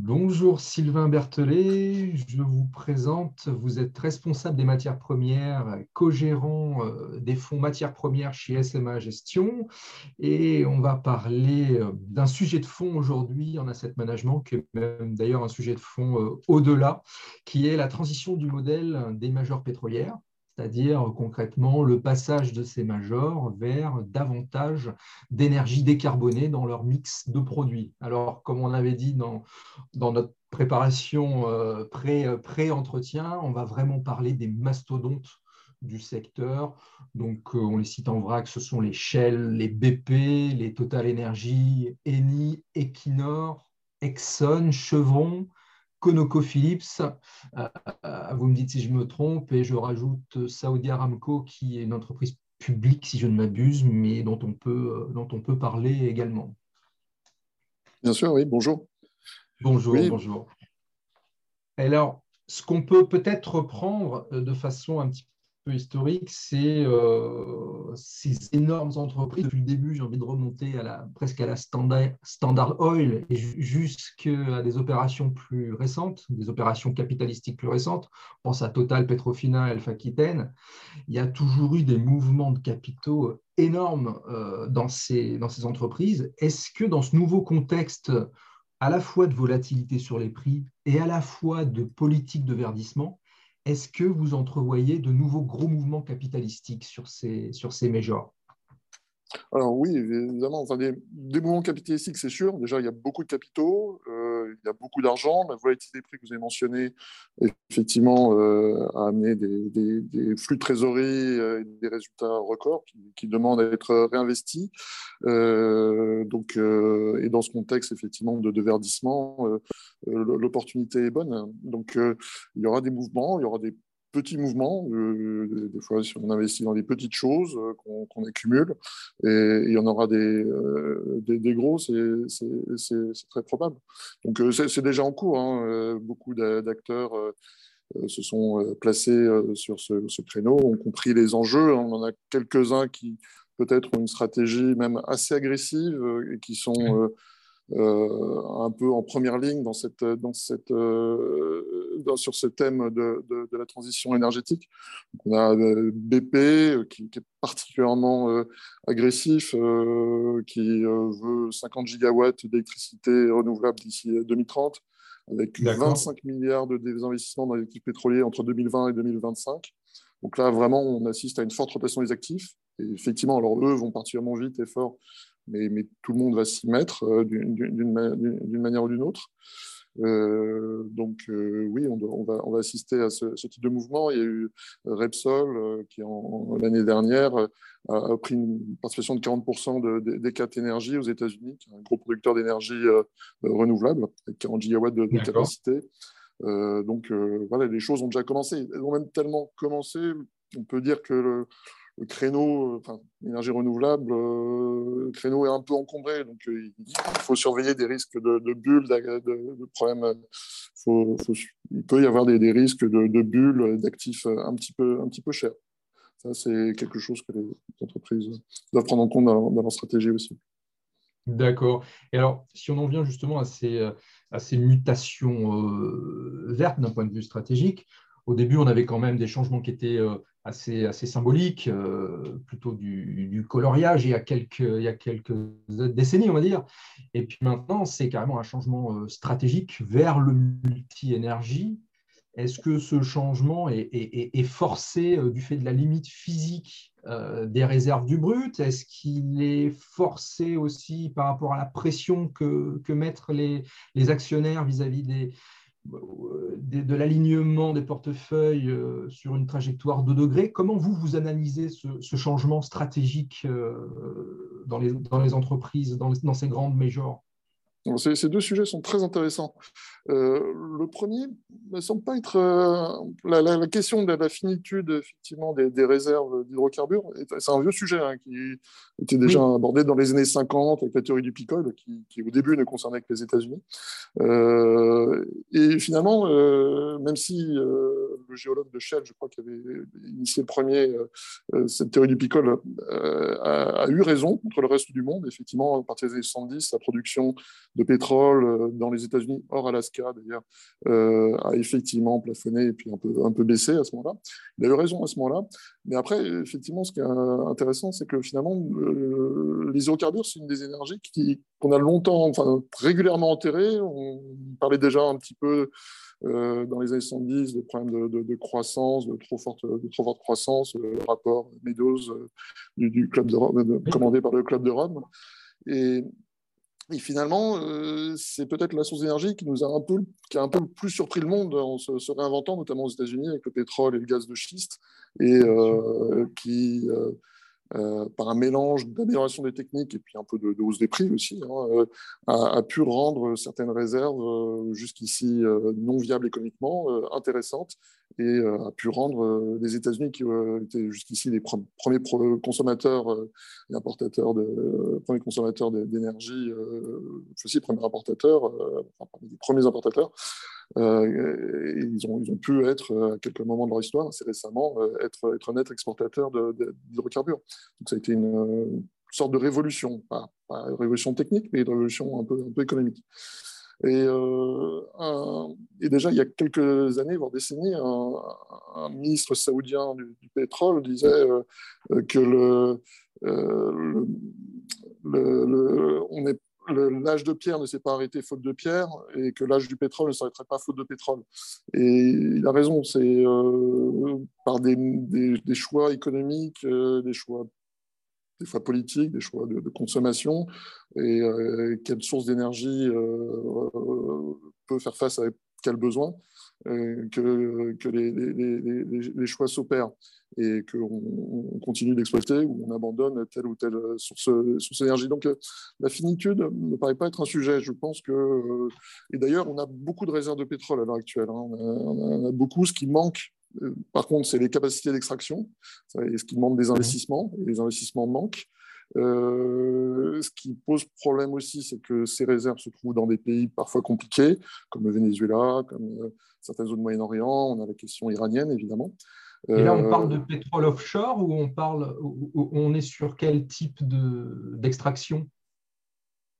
Bonjour Sylvain Berthelet, je vous présente, vous êtes responsable des matières premières, co-gérant euh, des fonds matières premières chez SMA Gestion. Et on va parler euh, d'un sujet de fond aujourd'hui en asset management qui est même d'ailleurs un sujet de fond euh, au-delà, qui est la transition du modèle des majeures pétrolières c'est-à-dire concrètement le passage de ces majors vers davantage d'énergie décarbonée dans leur mix de produits. Alors, comme on avait dit dans, notre préparation euh, pré-entretien, on va vraiment parler des mastodontes du secteur. Donc, euh, on les cite en vrac, ce sont les Shell, les BP, les Total Energy, Eni, Equinor, Exxon, Chevron, ConocoPhillips, euh, euh, vous me dites si je me trompe, et je rajoute Saudi Aramco, qui est une entreprise publique, si je ne m'abuse, mais dont on, peut, euh, dont on peut parler également. Bien sûr, oui, bonjour. Bonjour, bonjour. Alors, ce qu'on peut peut-être reprendre de façon un petit historique, c'est euh, ces énormes entreprises. Depuis le début, j'ai envie de remonter à la, presque à la standard, Oil et jusqu'à des opérations plus récentes, des opérations capitalistiques plus récentes. On pense à Total, Petrofina, Alpha Aquitaine. Il y a toujours eu des mouvements de capitaux énormes euh, dans, ces, dans ces entreprises. Est-ce que dans ce nouveau contexte, à la fois de volatilité sur les prix et à la fois de politique de verdissement, est-ce que vous entrevoyez de nouveaux gros mouvements capitalistiques sur ces, sur alors oui, évidemment, des, mouvements capitalistiques, c'est sûr. Déjà, il y a beaucoup de capitaux, euh, il y a beaucoup d'argent. La volatilité des prix que vous avez mentionné, effectivement, euh, a amené des, flux de trésorerie euh, et des résultats records qui, demandent à être réinvestis. donc, et dans ce contexte, effectivement, de, de verdissement, l'opportunité est bonne. Donc, il y aura des mouvements, il y aura des petits mouvements. Euh, des fois, si on investit dans des petites choses euh, qu'on accumule, et il y en aura des, euh, des, gros, c'est très probable. Donc, c'est déjà en cours. Hein. Beaucoup d'acteurs se sont placés sur ce, ce, créneau, ont compris les enjeux. On en a quelques-uns qui peut-être ont une stratégie même assez agressive et qui sont un peu en première ligne dans cette, dans cette, sur ce thème de, de, la transition énergétique. on a euh, BP euh, qui, est particulièrement euh, agressif, qui veut 50 gigawatts d'électricité renouvelable d'ici 2030, avec 25 milliards de désinvestissements dans les actifs pétroliers entre 2020 et 2025. Donc là, vraiment, on assiste à une forte rotation des actifs. Et effectivement, alors eux vont particulièrement vite et fort, mais, mais tout le monde va s'y mettre d'une manière ou d'une autre. Euh, donc euh, oui, on, va, on, va, assister à ce, type de mouvement. Il y a eu Repsol euh, qui, l'année dernière, a, pris une participation de 40% de, des 4 énergies aux États-Unis, qui est un gros producteur d'énergie renouvelable, avec 40 gigawatts de, capacité. donc voilà, les choses ont déjà commencé. Elles ont même tellement commencé, on peut dire que le, le créneau, enfin, énergie renouvelable, euh, le créneau est un peu encombré, donc euh, il faut surveiller des risques de, bulles, de, problèmes. il peut y avoir des, risques de, bulles, d'actifs un petit peu, chers. Ça, c'est quelque chose que les entreprises doivent prendre en compte dans, leur stratégie aussi. D'accord. Et alors, si on en vient justement à ces, mutations euh, vertes d'un point de vue stratégique, au début, on avait quand même des changements qui étaient assez, assez symbolique, euh, plutôt du, coloriage il y, a quelques, il y a quelques décennies, on va dire. Et puis maintenant, c'est carrément un changement euh, stratégique vers le multi-énergie. Est-ce que ce changement est, est, forcé euh, du fait de la limite physique des réserves du brut? Est-ce qu'il est forcé aussi par rapport à la pression que, que mettent les, les actionnaires vis-à-vis des, de, l'alignement des portefeuilles euh, sur une trajectoire de degrés. Comment vous, vous analysez ce, changement stratégique euh, dans les, entreprises, dans, dans ces grandes majors? Ces, deux sujets sont très intéressants. Euh, le premier ne semble pas être euh, la, question de la finitude effectivement des, réserves d'hydrocarbures. C'est un vieux sujet hein, qui était déjà abordé dans les années 50 avec la théorie du picole, qui, au début ne concernait que les États-Unis. Euh, et finalement, même si le géologue de Shell, je crois, qui avait initié le premier cette théorie du picole, a, eu raison contre le reste du monde. Effectivement, à partir des années 70, la production de pétrole dans les États-Unis, hors Alaska d'ailleurs, a effectivement plafonné et puis un peu, un peu baissé à ce moment-là. Il a eu raison à ce moment-là. Mais après, effectivement, ce qui est intéressant, c'est que finalement, les hydrocarbures, c'est une des énergies qu'on a longtemps, enfin régulièrement enterrées. On parlait déjà un petit peu euh, dans les années 70 des problèmes de, croissance, de trop forte, de trop forte croissance, le rapport Meadows euh, du, club de Rome, commandé par le club de Rome. Et, finalement, euh, c'est peut-être la source d'énergie qui nous a un peu, qui plus surpris le monde en se, réinventant, notamment aux États-Unis avec le pétrole et le gaz de schiste, et qui euh, par un mélange d'amélioration des techniques et puis un peu de, hausse des prix aussi, hein, euh, a, pu rendre certaines réserves euh, jusqu'ici non viables économiquement intéressantes et a pu rendre les États-Unis, qui étaient jusqu'ici les premiers consommateurs et importateurs de, premiers consommateurs d'énergie, aussi premiers importateurs, les premiers importateurs, euh, ils, ont, ils ont pu être, à quelques moments de leur histoire, assez récemment, euh, être, être un net exportateur d'hydrocarbures. Donc ça a été une, sorte de révolution, pas, une révolution technique, mais une révolution un peu, économique. Et, euh, déjà, il y a quelques années, voire décennies, un, ministre saoudien du, pétrole disait que le, le, le, on est l'âge de pierre ne s'est pas arrêté faute de pierre et que l'âge du pétrole ne s'arrêterait pas faute de pétrole. Et il a raison, c'est euh, par des, choix économiques, euh, des choix des fois politiques, des choix de, consommation, et euh, quelle source d'énergie peut faire face à quel besoin, que, que les, les, choix s'opèrent et qu'on continue d'exploiter ou on abandonne telle ou telle source, source d'énergie. Donc la finitude ne paraît pas être un sujet. Je pense que, et d'ailleurs, on a beaucoup de réserves de pétrole à l'heure actuelle. Hein. On, a, beaucoup. Ce qui manque, par contre, c'est les capacités d'extraction. Et ce qui demande des investissements. Et les investissements manquent. Euh, ce qui pose problème aussi, c'est que ces réserves se trouvent dans des pays parfois compliqués, comme le Venezuela, comme euh, certaines zones du Moyen-Orient. On a la question iranienne, évidemment. Et là, on parle de euh, pétrole offshore ou on, parle, on est sur quel type d'extraction?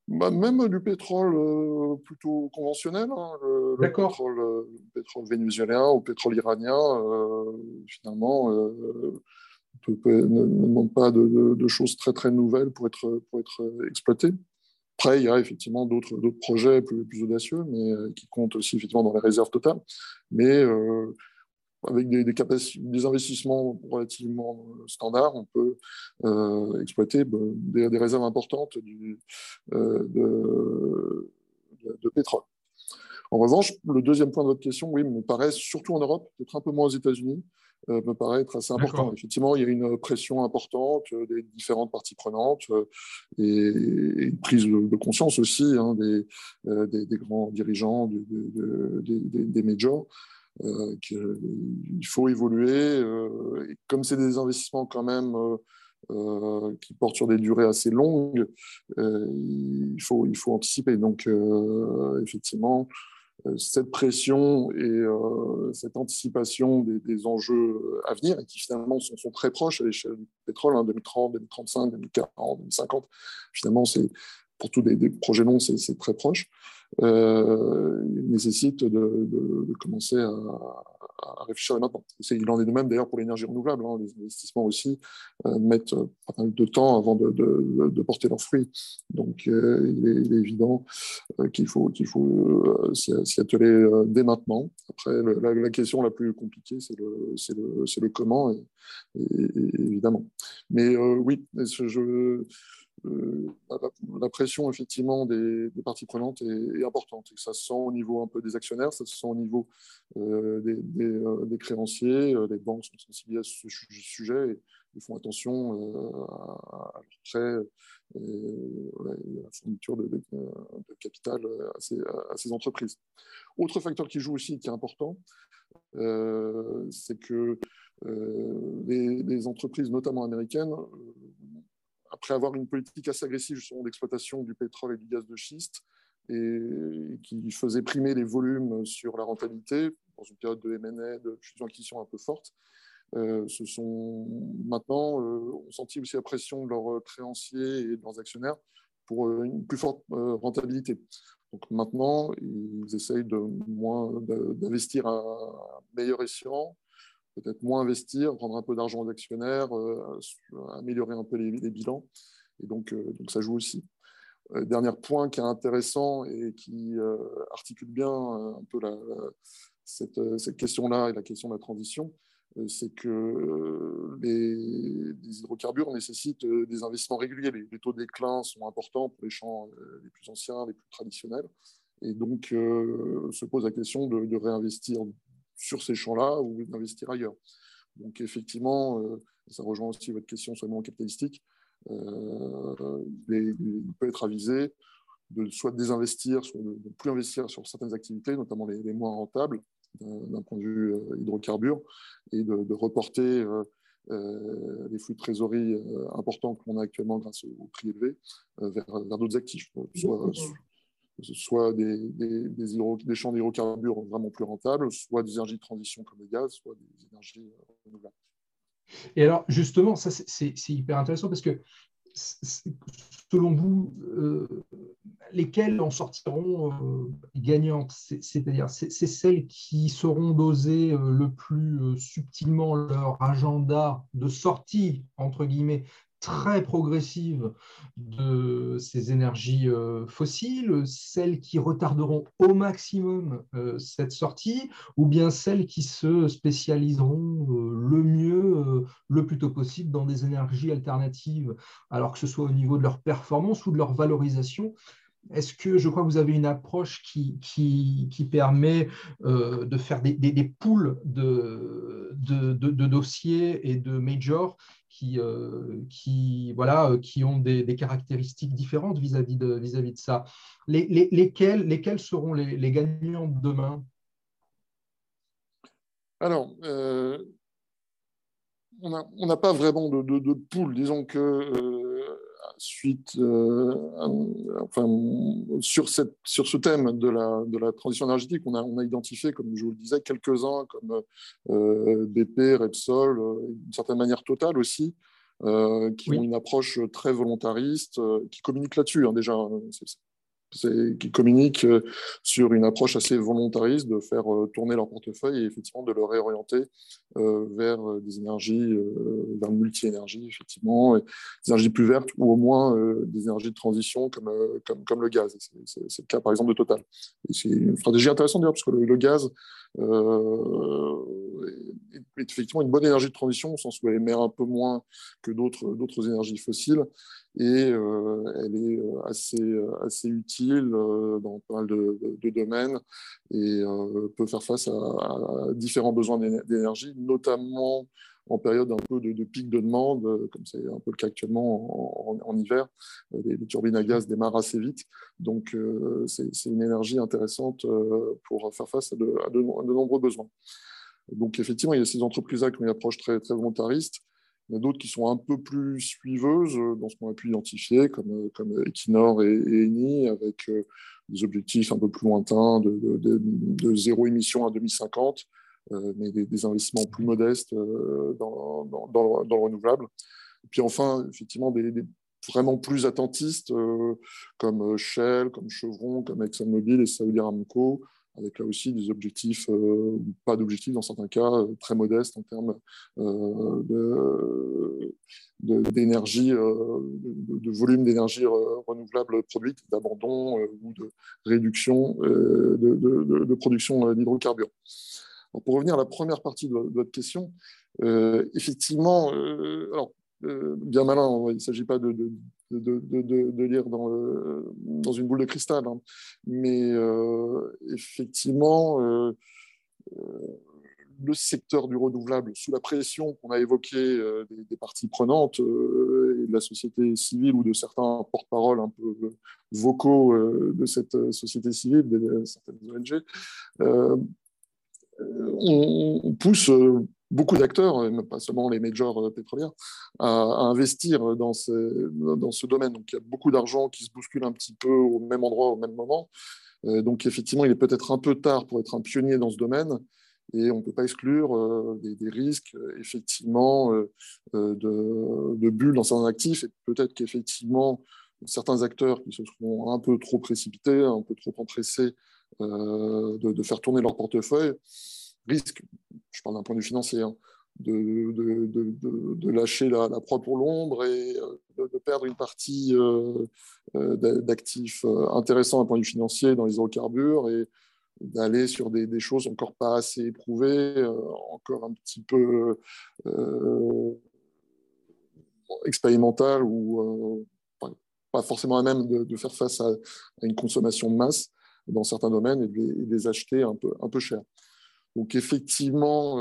Bah, Même du pétrole plutôt conventionnel, hein, le, pétrole, pétrole, vénézuélien ou pétrole iranien, finalement, ne, demande pas de, choses très très nouvelles pour être, pour être exploitées. Après, il y a effectivement d'autres projets plus, audacieux, mais qui comptent aussi effectivement dans les réserves totales. Mais avec des, des, des, investissements relativement standards, on peut euh, exploiter bah, des, réserves importantes euh, de, de, pétrole. En revanche, le deuxième point de votre question, oui, me paraît, surtout en Europe, peut-être un peu moins aux États-Unis, euh, me paraît être assez important. Effectivement, il y a une pression importante des différentes parties prenantes et, une prise de, conscience aussi hein, des, des, grands dirigeants des, des majors euh, qu'il faut évoluer. Euh, et comme c'est des investissements quand même euh, qui portent sur des durées assez longues, il, faut, il faut anticiper. Donc, effectivement, cette pression et cette anticipation des, enjeux à venir, qui finalement sont, très proches à l'échelle du pétrole, hein, 2030, 2035, 2040, 2050, finalement, c'est pour tous des, projets longs, c'est très proche, euh, nécessite de, commencer à, réfléchir maintenant. Il en est de même d'ailleurs pour l'énergie renouvelable. Hein. Les investissements aussi euh, mettent pas mal de temps avant de, porter leurs fruits. Donc euh, il, est, évident euh, qu'il faut, qu'il faut s'y atteler dès maintenant. Après, la, question la plus compliquée, c'est le, le, le, comment, évidemment. Mais oui, je euh, la, pression effectivement des, parties prenantes est, importante. Et ça se sent au niveau un peu des actionnaires, ça se sent au niveau euh, des, euh, créanciers. Les banques sont sensibilisées à ce sujet et ils font attention à, leur prêt et à la fourniture de, capital à ces, entreprises. Autre facteur qui joue aussi, qui est important, c'est que les, les, entreprises, notamment américaines, après avoir une politique assez agressive d'exploitation du pétrole et du gaz de schiste, et qui faisait primer les volumes sur la rentabilité, dans une période de M&A, de fusion-acquisition un peu forte, se sont maintenant ont senti aussi la pression de leurs créanciers et de leurs actionnaires pour une plus forte rentabilité. Donc maintenant, ils essayent de moins d'investir à meilleur escient, peut-être moins investir, prendre un peu d'argent aux actionnaires, améliorer un peu les, bilans. Et donc, donc ça joue aussi. Euh, dernier point qui est intéressant et qui euh, articule bien euh, un peu cette, question-là et la question de la transition, c'est que les, hydrocarbures nécessitent des investissements réguliers. Les, taux de déclin sont importants pour les champs les plus anciens, les plus traditionnels. Et donc, se pose la question de, réinvestir sur ces champs-là ou d'investir ailleurs. Donc, effectivement, ça rejoint aussi votre question sur le monde capitalistique. Euh, il peut être avisé de soit désinvestir, soit de ne plus investir sur certaines activités, notamment les, moins rentables d'un point de vue euh, hydrocarbures, et de, reporter euh, les flux de trésorerie importants que l'on a actuellement grâce au prix élevé vers, d'autres actifs, soit des, champs d'hydrocarbures vraiment plus rentables, soit des énergies de transition comme le gaz, soit des énergies renouvelables. Et alors, justement, ça, c'est hyper intéressant parce que, selon vous, euh, lesquelles en sortiront euh, gagnantes? C'est-à-dire, c'est celles qui sauront doser euh, le plus subtilement leur agenda de sortie, entre guillemets, très progressive de ces énergies euh, fossiles, celles qui retarderont au maximum euh, cette sortie, ou bien celles qui se spécialiseront euh, le mieux, le plus tôt possible dans des énergies alternatives, alors que ce soit au niveau de leur performance ou de leur valorisation. Est-ce que je crois que vous avez une approche qui, permet de faire des, des, poules de, de, dossiers et de majors qui, euh, voilà, euh, qui ont des, caractéristiques différentes vis-à-vis de, vis -vis de ça? Les, lesquels, seront les, gagnants de demain? Alors, euh, on n'a pas vraiment de, poule. Disons que suite, enfin, sur, cette, sur ce thème de la, de la transition énergétique, on a, on a identifié, comme je vous le disais, quelques-uns comme BP, Repsol, d'une certaine manière totale aussi, qui ont une approche très volontariste, qui communiquent là-dessus. Hein, déjà, qui communiquent euh, sur une approche assez volontariste de faire euh, tourner leur portefeuille et effectivement de le réorienter euh, vers des énergies, vers le multi-énergie, effectivement, des énergies plus vertes ou au moins des énergies de transition comme, comme, comme le gaz. C'est le cas par exemple de Total. C'est une stratégie intéressante d'ailleurs parce que le, gaz est effectivement une bonne énergie de transition au sens où elle émet un peu moins que d'autres énergies fossiles et elle est assez, assez utile euh, dans pas mal de, domaines et euh, peut faire face à, différents besoins d'énergie, notamment en période un peu de, pic de demande, euh, comme c'est un peu le cas actuellement en, hiver. Les, turbines à gaz démarrent assez vite, donc c'est une énergie intéressante pour faire face à de, nombreux besoins. Donc effectivement, il y a ces entreprises-là qui ont une approche très, très volontariste. Il y en a d'autres qui sont un peu plus suiveuses euh, dans ce qu'on a pu identifier, comme, euh, comme Equinor et, Eni, avec euh, des objectifs un peu plus lointains de, zéro émission à 2050, mais des, investissements plus modestes dans, dans, le, renouvelable. Et puis enfin, effectivement, des, vraiment plus attentistes, comme Shell, comme Chevron, comme ExxonMobil et Saudi Aramco, avec là aussi des objectifs, euh, pas d'objectifs dans certains cas, euh, très modestes en termes euh, d'énergie, de, volume d'énergie renouvelable produite, d'abandon ou de réduction de, production d'hydrocarbures. Pour revenir à la première partie de, votre question, effectivement, alors, bien malin, il ne s'agit pas de, lire dans, une boule de cristal. Hein. Mais effectivement, euh, euh, le secteur du renouvelable, sous la pression qu'on a évoquée des, parties prenantes et de la société civile ou de certains porte-parole un peu vocaux de cette société civile, de certaines ONG, on pousse beaucoup d'acteurs, pas seulement les majors euh, pétrolières, à, investir dans ce, dans ce domaine. Donc il y a beaucoup d'argent qui se bouscule un petit peu au même endroit, au même moment. Euh, donc effectivement, il est peut-être un peu tard pour être un pionnier dans ce domaine, et on ne peut pas exclure des, risques effectivement de, de, bulles dans certains actifs et peut-être qu'effectivement certains acteurs qui se seront un peu trop précipités, un peu trop empressés de, de, faire tourner leur portefeuille risquent, je parle d'un point de vue financier, hein, de, lâcher la, la proie pour l'ombre et de, perdre une partie d'actifs intéressants d'un point de vue financier dans les hydrocarbures et d'aller sur des, choses encore pas assez éprouvées, euh, encore un petit peu euh, expérimentales ou euh, pas forcément à même de, faire face à, une consommation de masse dans certains domaines et de les, acheter un peu, un peu cher. Donc effectivement,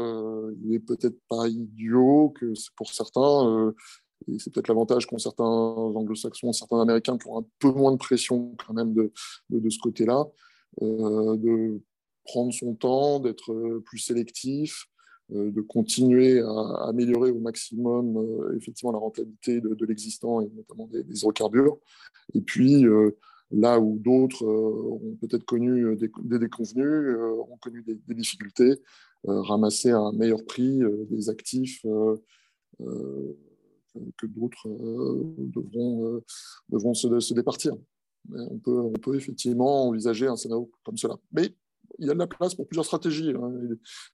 il n'est peut-être pas idiot que pour certains, et c'est peut-être l'avantage qu'ont certains anglo-saxons, certains américains qui ont un peu moins de pression quand même de, ce côté-là, euh, de prendre son temps, d'être euh, plus sélectif, euh, de continuer à améliorer au maximum effectivement la rentabilité de, l'existant et notamment des, hydrocarbures. Et puis, là où d'autres ont peut-être connu des, déconvenus, ont connu des, difficultés, ramasser à un meilleur prix des actifs que d'autres devront, devront se, départir on peut, on peut effectivement envisager un scénario comme cela. Mais il y a de la place pour plusieurs stratégies. Hein.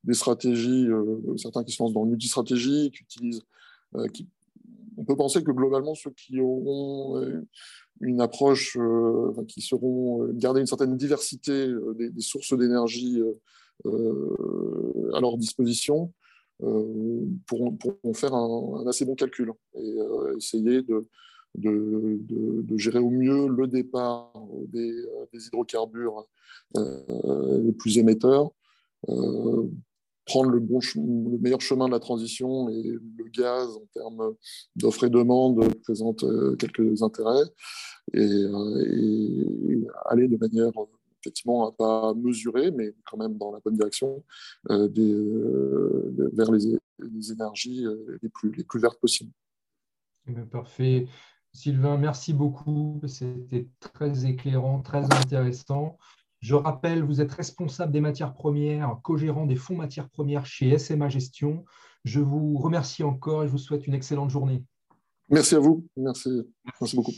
Des stratégies, euh, certains qui se lancent dans le multi-stratégie, qui utilisent. Euh, qui... On peut penser que globalement, ceux qui auront euh, une approche, qui seront garder une certaine diversité des, sources d'énergie à leur disposition, pourront, faire un, assez bon calcul et essayer de, de, de, gérer au mieux le départ des, euh, hydrocarbures euh, les plus émetteurs, euh, prendre le, bon, le meilleur chemin de la transition et le gaz en termes d'offres et demande présente quelques intérêts et, aller de manière effectivement à pas mesurer, mais quand même dans la bonne direction, des, vers les, les, énergies les plus, les plus vertes possibles. Eh parfait. Sylvain, merci beaucoup. C'était très éclairant, très intéressant. Je rappelle, vous êtes responsable des matières premières, co-gérant des fonds matières premières chez SMA Gestion. Je vous remercie encore et je vous souhaite une excellente journée. Merci à vous. Merci, merci beaucoup.